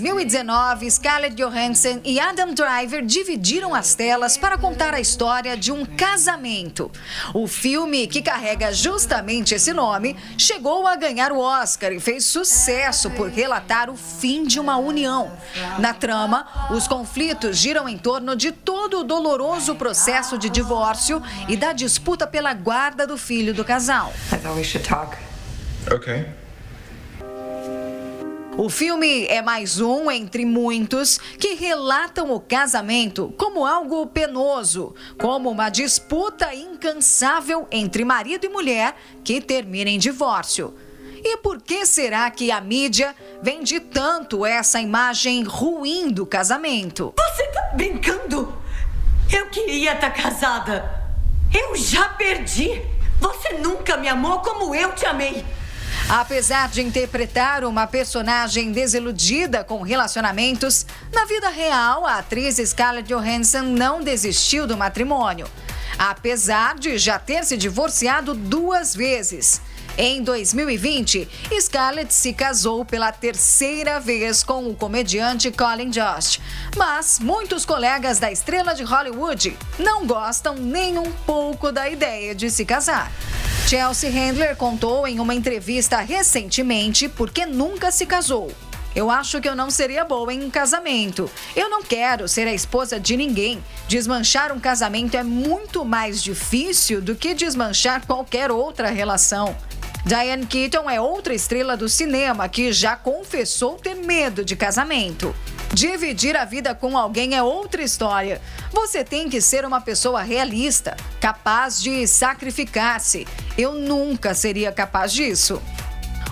2019, Scarlett Johansson e Adam Driver dividiram as telas para contar a história de um casamento. O filme, que carrega justamente esse nome, chegou a ganhar o Oscar e fez sucesso por relatar o fim de uma união. Na trama, os conflitos giram em torno de todo o doloroso processo de divórcio e da disputa pela guarda do filho do casal. I thought we should talk. Okay. O filme é mais um entre muitos que relatam o casamento como algo penoso, como uma disputa incansável entre marido e mulher que termina em divórcio. E por que será que a mídia vende tanto essa imagem ruim do casamento? Você tá brincando? Eu queria estar casada. Eu já perdi. Você nunca me amou como eu te amei. Apesar de interpretar uma personagem desiludida com relacionamentos, na vida real, a atriz Scarlett Johansson não desistiu do matrimônio. Apesar de já ter se divorciado duas vezes. Em 2020, Scarlett se casou pela terceira vez com o comediante Colin Jost. Mas muitos colegas da estrela de Hollywood não gostam nem um pouco da ideia de se casar. Chelsea Handler contou em uma entrevista recentemente por que nunca se casou. Eu acho que eu não seria boa em um casamento. Eu não quero ser a esposa de ninguém. Desmanchar um casamento é muito mais difícil do que desmanchar qualquer outra relação. Diane Keaton é outra estrela do cinema que já confessou ter medo de casamento. Dividir a vida com alguém é outra história. Você tem que ser uma pessoa realista, capaz de sacrificar-se. Eu nunca seria capaz disso.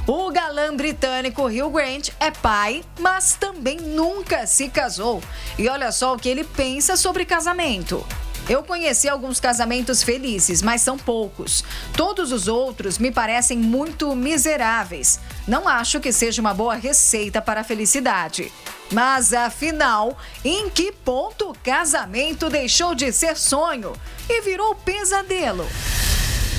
O galã britânico Hugh Grant é pai, mas também nunca se casou. E olha só o que ele pensa sobre casamento. Eu conheci alguns casamentos felizes, mas são poucos. Todos os outros me parecem muito miseráveis. Não acho que seja uma boa receita para a felicidade. Mas afinal, em que ponto o casamento deixou de ser sonho e virou pesadelo?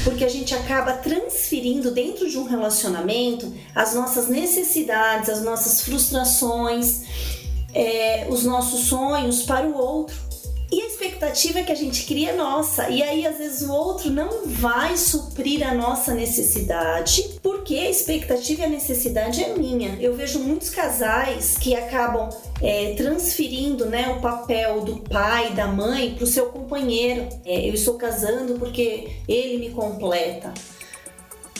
porque a gente acaba transferindo dentro de um relacionamento as nossas necessidades, as nossas frustrações, é, os nossos sonhos para o outro. E a expectativa que a gente cria é nossa. E aí, às vezes, o outro não vai suprir a nossa necessidade, porque a expectativa e a necessidade é minha. Eu vejo muitos casais que acabam é, transferindo né, o papel do pai, da mãe, para o seu companheiro. É, eu estou casando porque ele me completa.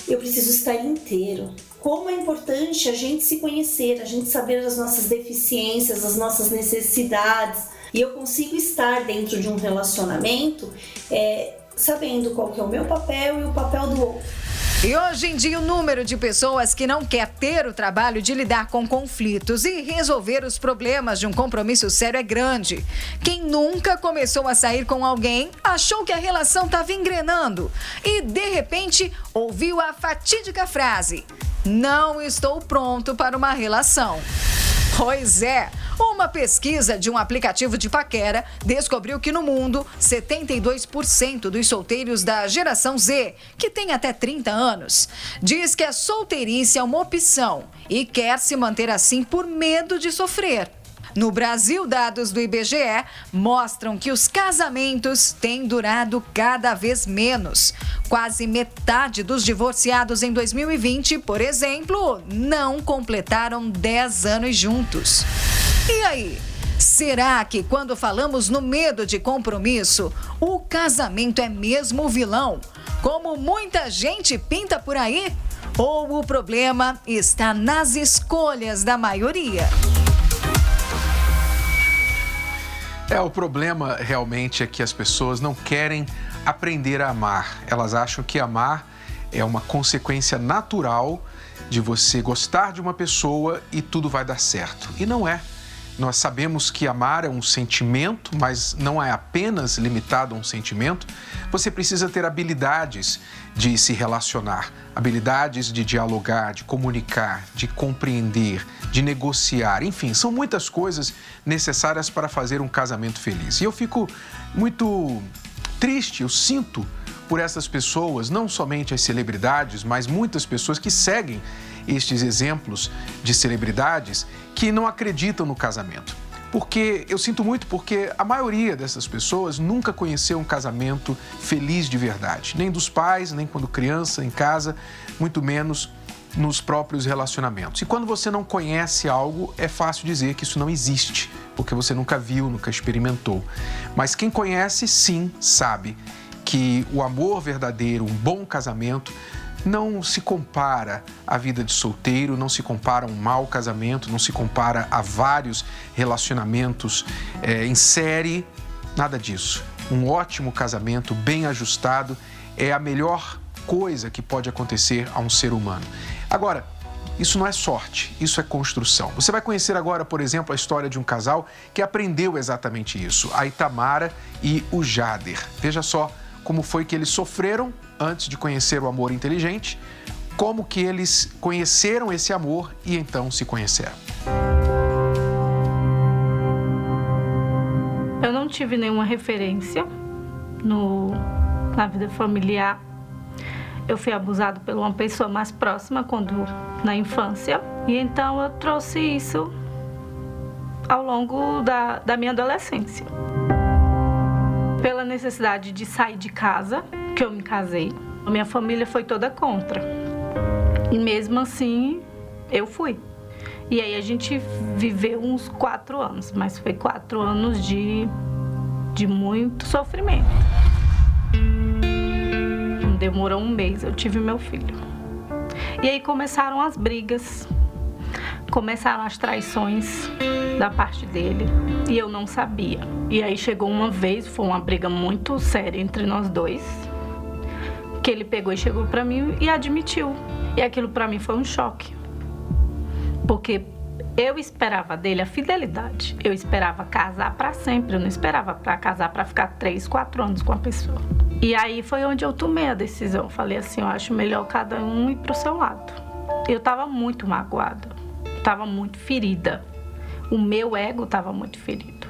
Eu preciso estar inteiro como é importante a gente se conhecer, a gente saber as nossas deficiências, as nossas necessidades, e eu consigo estar dentro de um relacionamento é, sabendo qual que é o meu papel e o papel do outro. E hoje em dia, o número de pessoas que não quer ter o trabalho de lidar com conflitos e resolver os problemas de um compromisso sério é grande. Quem nunca começou a sair com alguém achou que a relação estava engrenando e, de repente, ouviu a fatídica frase: Não estou pronto para uma relação. Pois é, uma pesquisa de um aplicativo de paquera descobriu que no mundo, 72% dos solteiros da geração Z, que tem até 30 anos, diz que a solteirice é uma opção e quer se manter assim por medo de sofrer. No Brasil, dados do IBGE mostram que os casamentos têm durado cada vez menos. Quase metade dos divorciados em 2020, por exemplo, não completaram 10 anos juntos. E aí? Será que quando falamos no medo de compromisso, o casamento é mesmo o vilão? Como muita gente pinta por aí? Ou o problema está nas escolhas da maioria? É, o problema realmente é que as pessoas não querem aprender a amar. Elas acham que amar é uma consequência natural de você gostar de uma pessoa e tudo vai dar certo. E não é. nós sabemos que amar é um sentimento, mas não é apenas limitado a um sentimento. Você precisa ter habilidades de se relacionar, habilidades de dialogar, de comunicar, de compreender, de negociar. Enfim, são muitas coisas necessárias para fazer um casamento feliz. E eu fico muito triste, eu sinto por essas pessoas, não somente as celebridades, mas muitas pessoas que seguem estes exemplos de celebridades que não acreditam no casamento. Porque eu sinto muito porque a maioria dessas pessoas nunca conheceu um casamento feliz de verdade, nem dos pais, nem quando criança em casa, muito menos nos próprios relacionamentos. E quando você não conhece algo, é fácil dizer que isso não existe, porque você nunca viu, nunca experimentou. Mas quem conhece, sim, sabe que o amor verdadeiro, um bom casamento, não se compara à vida de solteiro, não se compara a um mau casamento, não se compara a vários relacionamentos é, em série, nada disso. Um ótimo casamento, bem ajustado, é a melhor coisa que pode acontecer a um ser humano. Agora, isso não é sorte, isso é construção. Você vai conhecer agora, por exemplo, a história de um casal que aprendeu exatamente isso, a Itamara e o Jader. Veja só como foi que eles sofreram antes de conhecer o amor inteligente, como que eles conheceram esse amor e então se conheceram. Eu não tive nenhuma referência no, na vida familiar. Eu fui abusado por uma pessoa mais próxima quando na infância e então eu trouxe isso ao longo da, da minha adolescência necessidade de sair de casa, que eu me casei. A minha família foi toda contra. E mesmo assim, eu fui. E aí a gente viveu uns quatro anos, mas foi quatro anos de, de muito sofrimento. Demorou um mês, eu tive meu filho. E aí começaram as brigas, começaram as traições da parte dele e eu não sabia. E aí chegou uma vez, foi uma briga muito séria entre nós dois, que ele pegou e chegou para mim e admitiu. E aquilo para mim foi um choque. Porque eu esperava dele a fidelidade. Eu esperava casar para sempre. Eu não esperava para casar para ficar três, quatro anos com a pessoa. E aí foi onde eu tomei a decisão. Falei assim, eu acho melhor cada um ir pro seu lado. Eu tava muito magoada, tava muito ferida o meu ego estava muito ferido.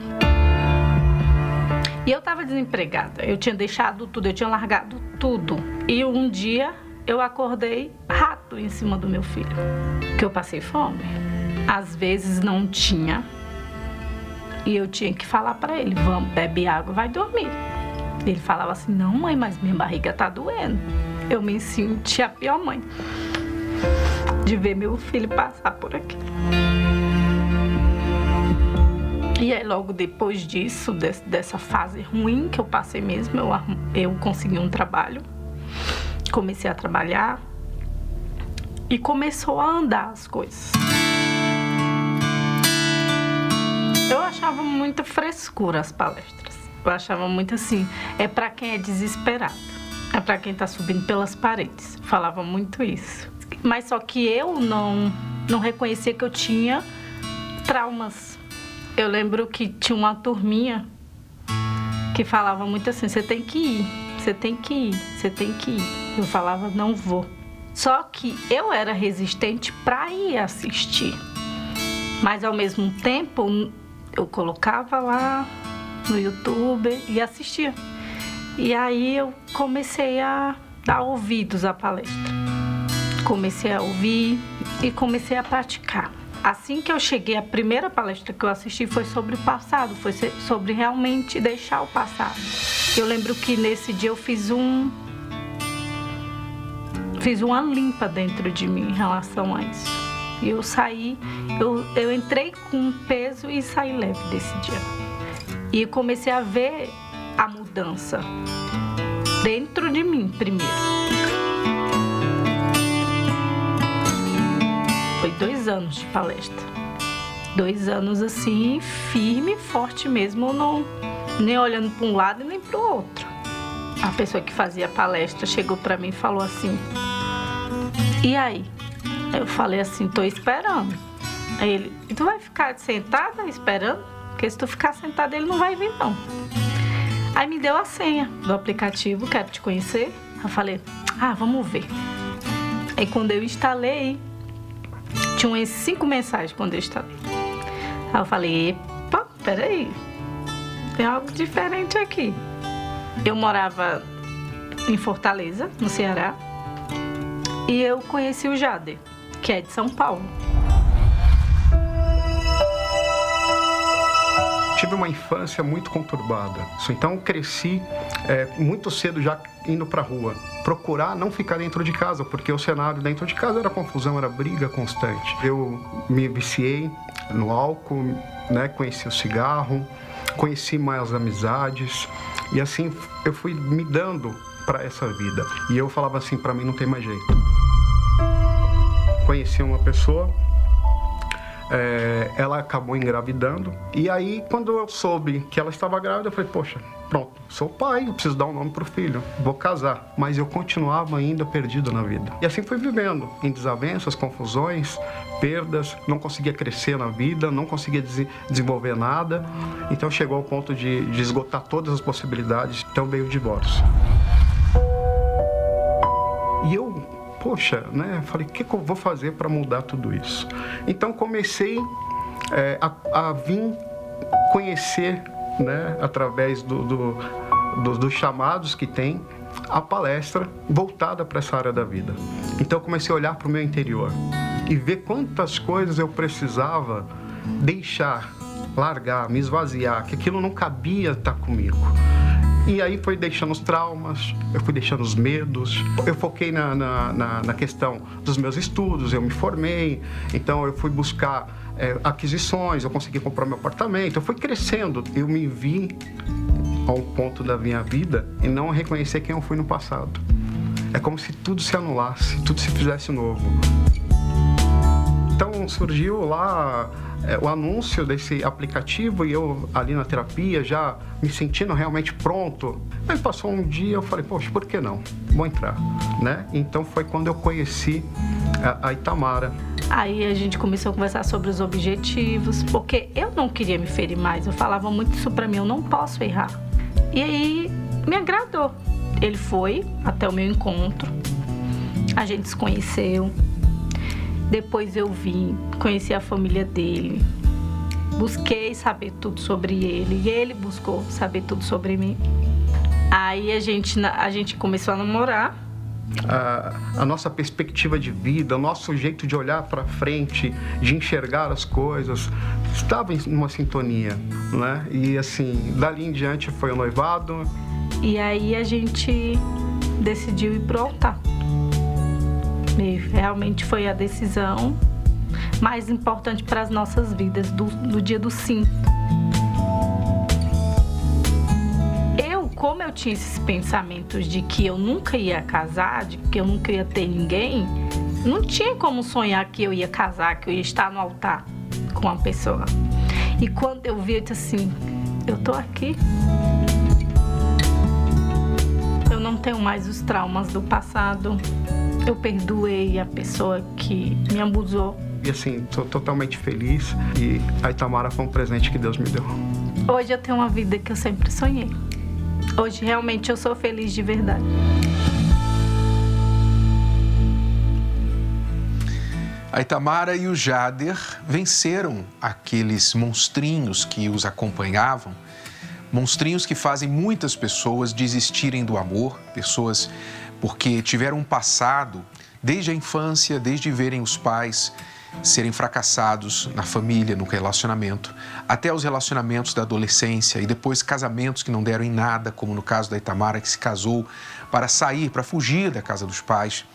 E eu estava desempregada. Eu tinha deixado tudo, eu tinha largado tudo. E um dia eu acordei rato em cima do meu filho, que eu passei fome. Às vezes não tinha. E eu tinha que falar para ele: "Vamos, bebe água, vai dormir". Ele falava assim: "Não, mãe, mas minha barriga tá doendo". Eu me senti a pior mãe de ver meu filho passar por aqui. E aí, logo depois disso, dessa fase ruim que eu passei mesmo, eu, eu consegui um trabalho, comecei a trabalhar e começou a andar as coisas. Eu achava muita frescura as palestras. Eu achava muito assim, é para quem é desesperado, é para quem tá subindo pelas paredes. Falava muito isso. Mas só que eu não não reconhecia que eu tinha traumas eu lembro que tinha uma turminha que falava muito assim: você tem que ir, você tem que ir, você tem que ir. Eu falava: não vou. Só que eu era resistente para ir assistir. Mas ao mesmo tempo, eu colocava lá no YouTube e assistia. E aí eu comecei a dar ouvidos à palestra. Comecei a ouvir e comecei a praticar assim que eu cheguei, a primeira palestra que eu assisti foi sobre o passado, foi sobre realmente deixar o passado. Eu lembro que nesse dia eu fiz um fiz uma limpa dentro de mim em relação a isso. E eu saí, eu, eu entrei com peso e saí leve desse dia. E comecei a ver a mudança dentro de mim primeiro. Anos de palestra. Dois anos assim, firme forte mesmo, não, nem olhando para um lado e nem para o outro. A pessoa que fazia a palestra chegou para mim e falou assim: E aí? Eu falei assim: Tô esperando. Aí ele, e tu vai ficar sentada esperando? Porque se tu ficar sentada, ele não vai vir, não. Aí me deu a senha do aplicativo, quero te conhecer. Eu falei, ah, vamos ver. Aí quando eu instalei, tinham esses cinco mensagens quando eu instalei. Aí eu falei, epa, peraí, tem algo diferente aqui. Eu morava em Fortaleza, no Ceará, e eu conheci o Jader, que é de São Paulo. Tive uma infância muito conturbada. Então cresci é, muito cedo já indo para rua, procurar não ficar dentro de casa, porque o cenário dentro de casa era confusão, era briga constante. Eu me viciei no álcool, né, conheci o cigarro, conheci mais amizades e assim eu fui me dando para essa vida. E eu falava assim, para mim não tem mais jeito. Conheci uma pessoa é, ela acabou engravidando. E aí, quando eu soube que ela estava grávida, eu falei, poxa, pronto, sou pai, preciso dar um nome para o filho, vou casar. Mas eu continuava ainda perdido na vida. E assim fui vivendo, em desavenças, confusões, perdas, não conseguia crescer na vida, não conseguia des desenvolver nada. Então chegou ao ponto de, de esgotar todas as possibilidades, então veio o divórcio. E eu poxa, né? Falei, o que, que eu vou fazer para mudar tudo isso? Então comecei é, a, a vir conhecer, né, através do, do, do, dos chamados que tem, a palestra voltada para essa área da vida. Então comecei a olhar para o meu interior e ver quantas coisas eu precisava deixar, largar, me esvaziar, que aquilo não cabia estar comigo. E aí foi deixando os traumas, eu fui deixando os medos, eu foquei na, na, na, na questão dos meus estudos, eu me formei, então eu fui buscar é, aquisições, eu consegui comprar meu apartamento, eu fui crescendo, eu me vi a um ponto da minha vida e não reconhecer quem eu fui no passado. É como se tudo se anulasse, tudo se fizesse novo. Então surgiu lá é, o anúncio desse aplicativo e eu ali na terapia já me sentindo realmente pronto. Aí passou um dia eu falei, poxa, por que não? Vou entrar, né? Então foi quando eu conheci a, a Itamara. Aí a gente começou a conversar sobre os objetivos, porque eu não queria me ferir mais. Eu falava muito isso para mim, eu não posso errar. E aí me agradou. Ele foi até o meu encontro. A gente se conheceu, depois eu vim, conheci a família dele, busquei saber tudo sobre ele e ele buscou saber tudo sobre mim. Aí a gente, a gente começou a namorar. A, a nossa perspectiva de vida, o nosso jeito de olhar para frente, de enxergar as coisas, estava em uma sintonia, né? E assim, dali em diante foi o noivado. E aí a gente decidiu ir pro altar. E realmente foi a decisão mais importante para as nossas vidas do, do dia do sim. Eu, como eu tinha esses pensamentos de que eu nunca ia casar, de que eu nunca ia ter ninguém, não tinha como sonhar que eu ia casar, que eu ia estar no altar com uma pessoa. E quando eu vi, eu disse assim: eu tô aqui. Eu não tenho mais os traumas do passado eu perdoei a pessoa que me abusou. E assim, estou totalmente feliz e a Itamara foi um presente que Deus me deu. Hoje eu tenho uma vida que eu sempre sonhei. Hoje realmente eu sou feliz de verdade. A Itamara e o Jader venceram aqueles monstrinhos que os acompanhavam, monstrinhos que fazem muitas pessoas desistirem do amor, pessoas porque tiveram um passado desde a infância, desde verem os pais serem fracassados na família, no relacionamento, até os relacionamentos da adolescência e depois casamentos que não deram em nada, como no caso da Itamara, que se casou para sair, para fugir da casa dos pais.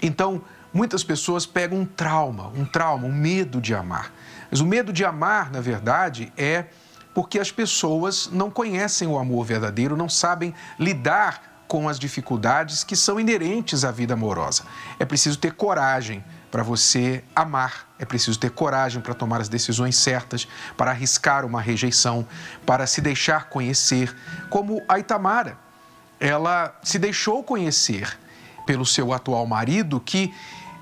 Então, muitas pessoas pegam um trauma, um trauma, um medo de amar. Mas o medo de amar, na verdade, é porque as pessoas não conhecem o amor verdadeiro, não sabem lidar com as dificuldades que são inerentes à vida amorosa. É preciso ter coragem para você amar, é preciso ter coragem para tomar as decisões certas, para arriscar uma rejeição, para se deixar conhecer, como a Itamara. Ela se deixou conhecer pelo seu atual marido que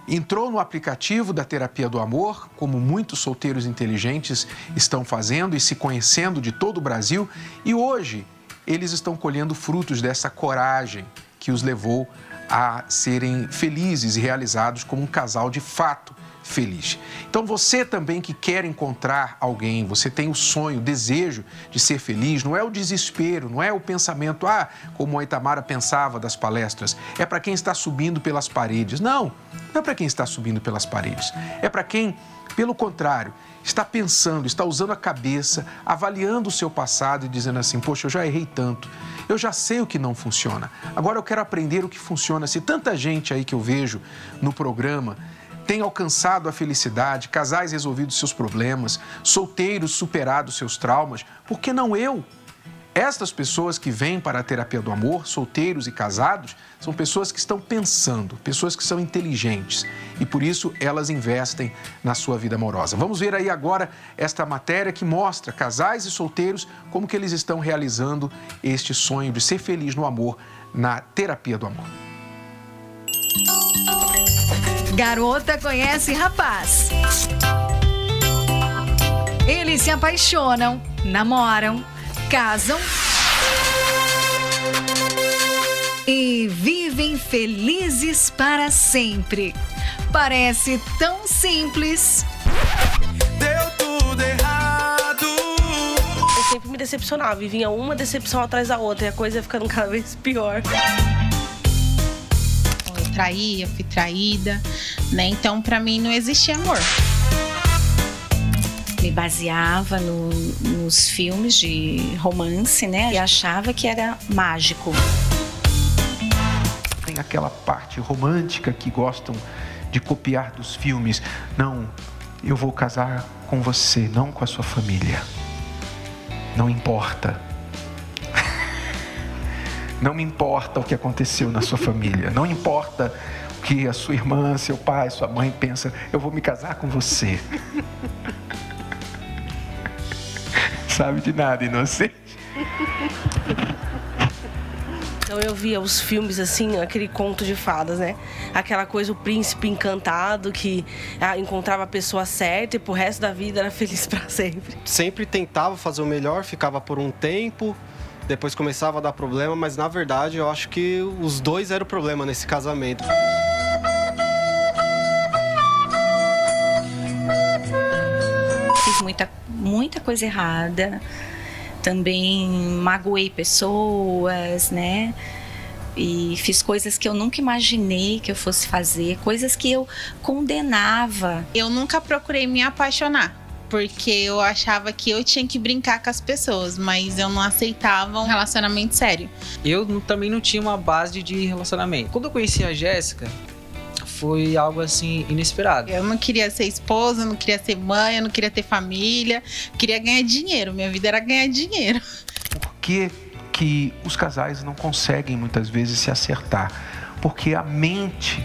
entrou no aplicativo da terapia do amor, como muitos solteiros inteligentes estão fazendo e se conhecendo de todo o Brasil, e hoje eles estão colhendo frutos dessa coragem que os levou a serem felizes e realizados como um casal de fato feliz. Então você também que quer encontrar alguém, você tem o sonho, o desejo de ser feliz, não é o desespero, não é o pensamento, ah, como a Itamara pensava das palestras, é para quem está subindo pelas paredes. Não, não é para quem está subindo pelas paredes. É para quem, pelo contrário, está pensando, está usando a cabeça, avaliando o seu passado e dizendo assim: Poxa, eu já errei tanto, eu já sei o que não funciona, agora eu quero aprender o que funciona. Se tanta gente aí que eu vejo no programa tem alcançado a felicidade, casais resolvido seus problemas, solteiros superado seus traumas, por que não eu? Estas pessoas que vêm para a terapia do amor, solteiros e casados, são pessoas que estão pensando, pessoas que são inteligentes e por isso elas investem na sua vida amorosa. Vamos ver aí agora esta matéria que mostra casais e solteiros como que eles estão realizando este sonho de ser feliz no amor na terapia do amor. Garota conhece rapaz. Eles se apaixonam, namoram, casam e vivem felizes para sempre. Parece tão simples. Deu tudo errado. Eu sempre me decepcionava e vinha uma decepção atrás da outra e a coisa ia ficando cada vez pior traí, eu fui traída, né? Então, para mim não existia amor. Me baseava no, nos filmes de romance, né? E achava que era mágico. Tem aquela parte romântica que gostam de copiar dos filmes. Não, eu vou casar com você, não com a sua família. Não importa não me importa o que aconteceu na sua família, não importa o que a sua irmã, seu pai, sua mãe pensa, eu vou me casar com você. Sabe de nada, inocente. Então eu via os filmes assim, aquele conto de fadas, né? Aquela coisa, o príncipe encantado que ah, encontrava a pessoa certa e pro resto da vida era feliz para sempre. Sempre tentava fazer o melhor, ficava por um tempo, depois começava a dar problema, mas na verdade eu acho que os dois eram o problema nesse casamento. Muita, coisa errada, também magoei pessoas, né? E fiz coisas que eu nunca imaginei que eu fosse fazer, coisas que eu condenava. Eu nunca procurei me apaixonar porque eu achava que eu tinha que brincar com as pessoas, mas eu não aceitava um relacionamento sério. Eu também não tinha uma base de relacionamento. Quando eu conheci a Jéssica, foi algo assim inesperado. Eu não queria ser esposa, não queria ser mãe, eu não queria ter família, queria ganhar dinheiro. Minha vida era ganhar dinheiro. Por que, que os casais não conseguem muitas vezes se acertar? Porque a mente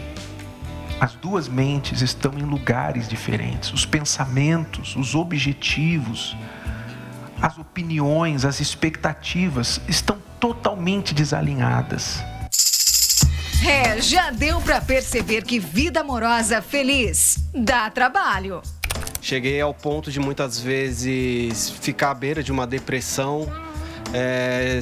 as duas mentes estão em lugares diferentes. Os pensamentos, os objetivos, as opiniões, as expectativas estão totalmente desalinhadas. É, já deu para perceber que vida amorosa feliz dá trabalho. Cheguei ao ponto de muitas vezes ficar à beira de uma depressão, é,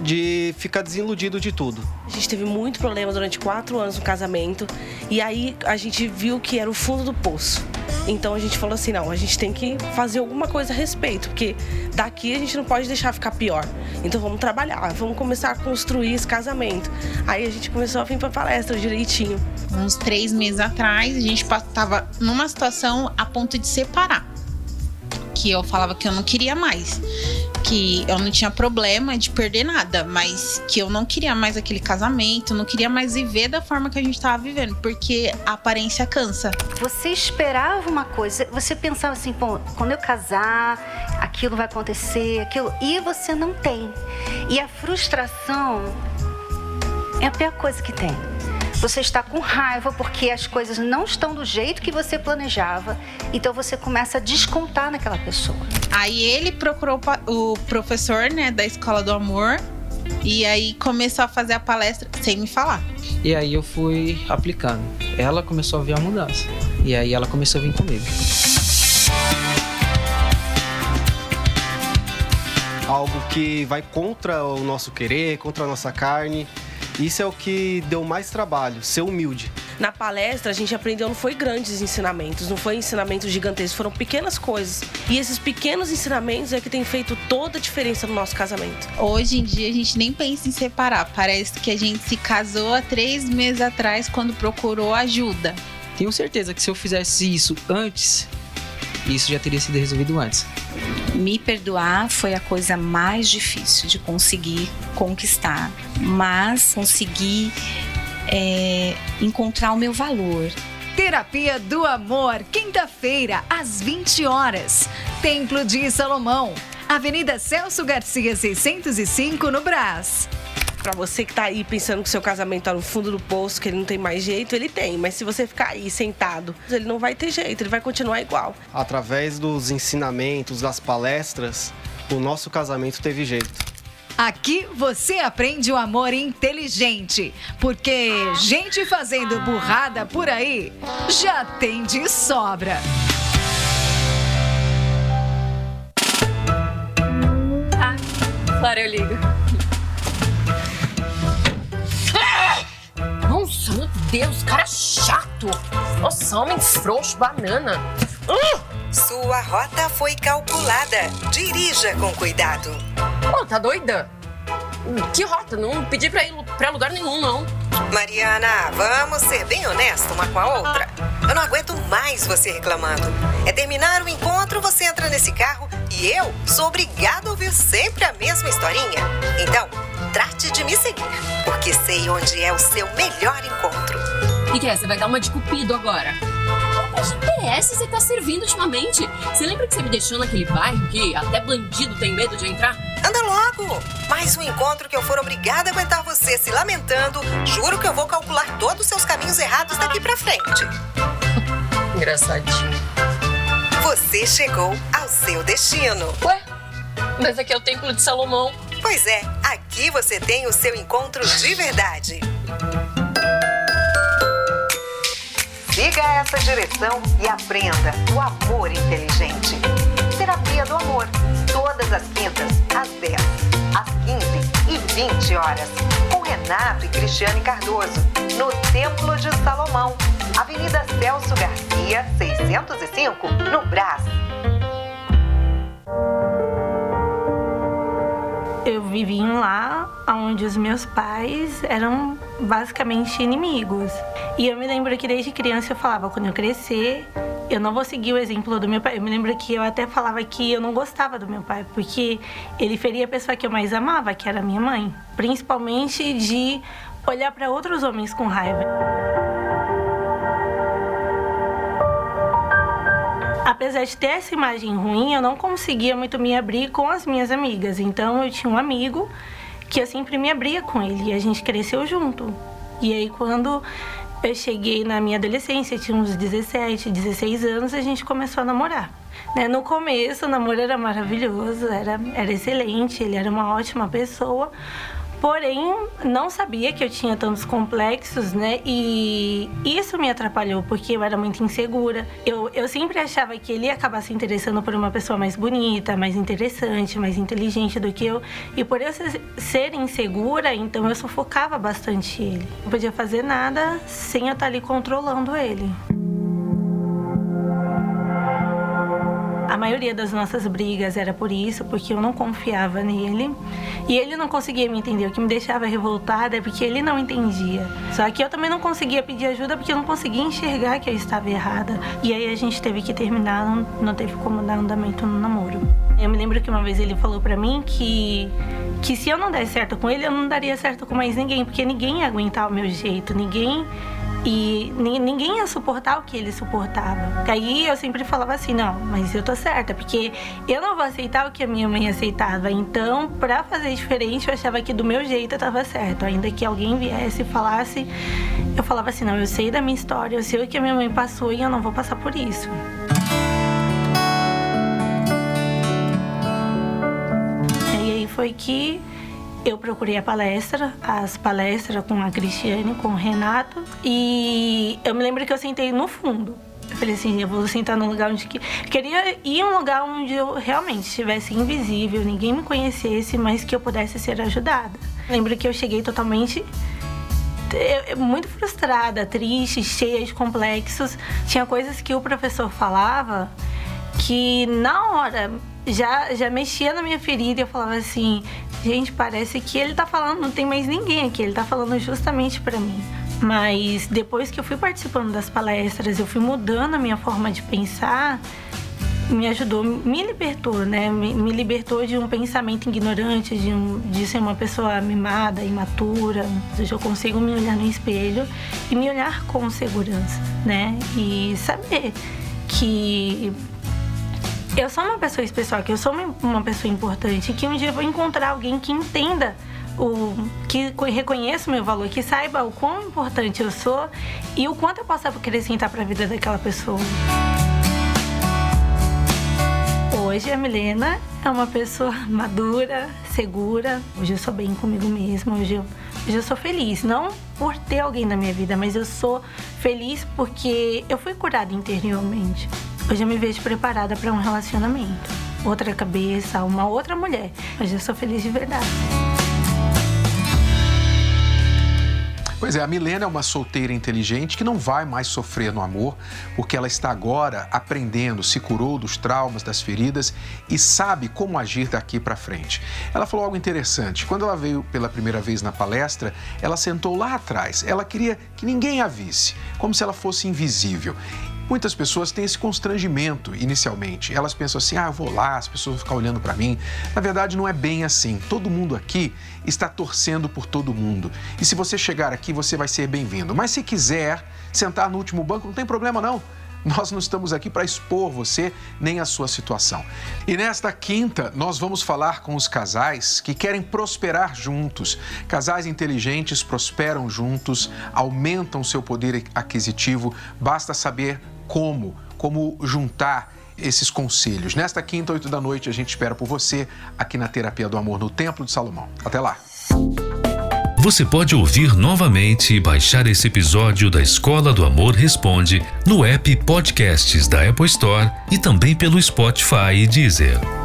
de ficar desiludido de tudo. A gente teve muito problema durante quatro anos no casamento e aí a gente viu que era o fundo do poço. Então a gente falou assim, não, a gente tem que fazer alguma coisa a respeito, porque daqui a gente não pode deixar ficar pior. Então vamos trabalhar, vamos começar a construir esse casamento. Aí a gente começou a vir para palestra direitinho. Uns três meses atrás, a gente estava numa situação a ponto de separar. Que eu falava que eu não queria mais que eu não tinha problema de perder nada, mas que eu não queria mais aquele casamento, não queria mais viver da forma que a gente estava vivendo, porque a aparência cansa. Você esperava uma coisa, você pensava assim, pô, quando eu casar, aquilo vai acontecer, aquilo, e você não tem. E a frustração é a pior coisa que tem. Você está com raiva porque as coisas não estão do jeito que você planejava, então você começa a descontar naquela pessoa. Aí ele procurou o professor, né, da escola do amor E aí começou a fazer a palestra sem me falar. E aí eu fui aplicando. Ela começou a ver a mudança. E aí ela começou a vir comigo. Algo que vai contra o nosso querer, contra a nossa carne. Isso é o que deu mais trabalho, ser humilde. Na palestra, a gente aprendeu, não foi grandes ensinamentos, não foi ensinamentos gigantescos, foram pequenas coisas. E esses pequenos ensinamentos é que tem feito toda a diferença no nosso casamento. Hoje em dia a gente nem pensa em separar. Parece que a gente se casou há três meses atrás quando procurou ajuda. Tenho certeza que se eu fizesse isso antes, isso já teria sido resolvido antes. Me perdoar foi a coisa mais difícil de conseguir conquistar, mas consegui é, encontrar o meu valor. Terapia do Amor, quinta-feira, às 20 horas. Templo de Salomão, Avenida Celso Garcia, 605, no Brás. Pra você que tá aí pensando que seu casamento tá no fundo do poço, que ele não tem mais jeito, ele tem. Mas se você ficar aí sentado, ele não vai ter jeito, ele vai continuar igual. Através dos ensinamentos, das palestras, o nosso casamento teve jeito. Aqui você aprende o amor inteligente, porque gente fazendo burrada por aí já tem de sobra. Ah, claro, eu ligo. Meu Deus, cara chato. Nossa, homem frouxo, banana. Sua rota foi calculada. Dirija com cuidado. Pô, tá doida? Que rota? Não pedi pra ir pra lugar nenhum, não. Mariana, vamos ser bem honestos uma com a outra. Eu não aguento mais você reclamando. É terminar o encontro, você entra nesse carro e eu sou obrigada a ouvir sempre a mesma historinha. Então, trate de me seguir, porque sei onde é o seu melhor encontro. E que é? Você vai dar uma de cupido agora? Que GPS você tá servindo ultimamente? Você lembra que você me deixou naquele bairro que até bandido tem medo de entrar? Anda logo! Mais um encontro que eu for obrigada a aguentar você se lamentando. Juro que eu vou calcular todos os seus caminhos errados daqui pra frente. Engraçadinho. Você chegou ao seu destino. Ué? Mas aqui é o Templo de Salomão. Pois é, aqui você tem o seu encontro de verdade. Siga essa direção e aprenda o amor inteligente. Terapia do Amor, todas as quintas, às 10, às 15 e 20 horas, com Renato e Cristiane Cardoso, no Templo de Salomão, Avenida Celso Garcia, 605, no Brás. Eu vivi lar onde os meus pais eram basicamente inimigos. E eu me lembro que desde criança eu falava, quando eu crescer, eu não vou seguir o exemplo do meu pai. Eu me lembro que eu até falava que eu não gostava do meu pai, porque ele feria a pessoa que eu mais amava, que era minha mãe. Principalmente de olhar para outros homens com raiva. Apesar de ter essa imagem ruim, eu não conseguia muito me abrir com as minhas amigas. Então eu tinha um amigo que eu sempre me abria com ele e a gente cresceu junto. E aí quando eu cheguei na minha adolescência, tinha uns 17, 16 anos, a gente começou a namorar. Né? No começo, o namoro era maravilhoso, era, era excelente, ele era uma ótima pessoa, porém não sabia que eu tinha tantos complexos, né? E isso me atrapalhou porque eu era muito insegura. Eu, eu sempre achava que ele ia acabar se interessando por uma pessoa mais bonita, mais interessante, mais inteligente do que eu. E por eu ser, insegura, então eu sufocava bastante ele. Não podia fazer nada sem eu estar ali controlando ele. Maioria das nossas brigas era por isso, porque eu não confiava nele. E ele não conseguia me entender. O que me deixava revoltada é porque ele não entendia. Só que eu também não conseguia pedir ajuda porque eu não conseguia enxergar que eu estava errada. E aí a gente teve que terminar, não, teve como dar andamento no namoro. Eu me lembro que uma vez ele falou para mim que que se eu não desse certo com ele, eu não daria certo com mais ninguém, porque ninguém ia aguentar o meu jeito, ninguém e ninguém ia suportar o que ele suportava. Aí eu sempre falava assim: não, mas eu tô certa, porque eu não vou aceitar o que a minha mãe aceitava. Então, pra fazer diferente, eu achava que do meu jeito eu tava certo. Ainda que alguém viesse e falasse, eu falava assim: não, eu sei da minha história, eu sei o que a minha mãe passou e eu não vou passar por isso. E aí foi que eu procurei a palestra, as palestras com a Cristiane, com o Renato, e eu me lembro que eu sentei no fundo. Eu falei assim, eu vou sentar num lugar onde que queria ir um lugar onde eu realmente estivesse invisível, ninguém me conhecesse, mas que eu pudesse ser ajudada. Lembro que eu cheguei totalmente eu- muito frustrada, triste, cheia de complexos. Tinha coisas que o professor falava que na hora já, já mexia na minha ferida. Eu falava assim, gente, parece que ele tá falando, não tem mais ninguém aqui, ele tá falando justamente para mim. Mas depois que eu fui participando das palestras, eu fui mudando a minha forma de pensar, me ajudou, me libertou, né? Me, me libertou de um pensamento ignorante, de, um, de ser uma pessoa mimada, imatura. Hoje eu consigo me olhar no espelho e me olhar com segurança, né? E saber que eu sou uma pessoa especial, que eu sou uma- pessoa importante, que um dia eu vou encontrar alguém que entenda o que co- reconheça o meu valor, que saiba o quão importante eu sou e o quanto eu posso acrescentar para a vida daquela pessoa. Hoje a Milena é uma pessoa madura, segura. Hoje eu sou bem comigo mesma. Hoje eu, hoje eu sou feliz. Não por ter alguém na minha vida, mas eu sou feliz porque eu fui curada interiormente. Hoje eu me vejo preparada para um relacionamento. Outra cabeça, uma outra mulher. Hoje eu sou feliz de verdade. Pois é, a Milena é uma solteira inteligente que não vai mais sofrer no amor, porque ela está agora aprendendo, se curou dos traumas, das feridas e sabe como agir daqui para frente. Ela falou algo interessante. Quando ela veio pela primeira vez na palestra, ela sentou lá atrás. Ela queria que ninguém a visse, como se ela fosse invisível. Muitas pessoas têm esse constrangimento inicialmente. Elas pensam assim: ah, eu vou lá, as pessoas vão ficar olhando para mim. Na verdade, não é bem assim. Todo mundo aqui está torcendo por todo mundo. E se você chegar aqui, você vai ser bem-vindo. Mas se quiser sentar no último banco, não tem problema não. Nós não estamos aqui para expor você nem a sua situação. E nesta quinta, nós vamos falar com os casais que querem prosperar juntos. Casais inteligentes prosperam juntos, aumentam seu poder aquisitivo. Basta saber como, como juntar esses conselhos. Nesta quinta, oito da noite, a gente espera por você aqui na Terapia do Amor no Templo de Salomão. Até lá. Você pode ouvir novamente e baixar esse episódio da Escola do Amor Responde no app Podcasts da Apple Store e também pelo Spotify e Deezer.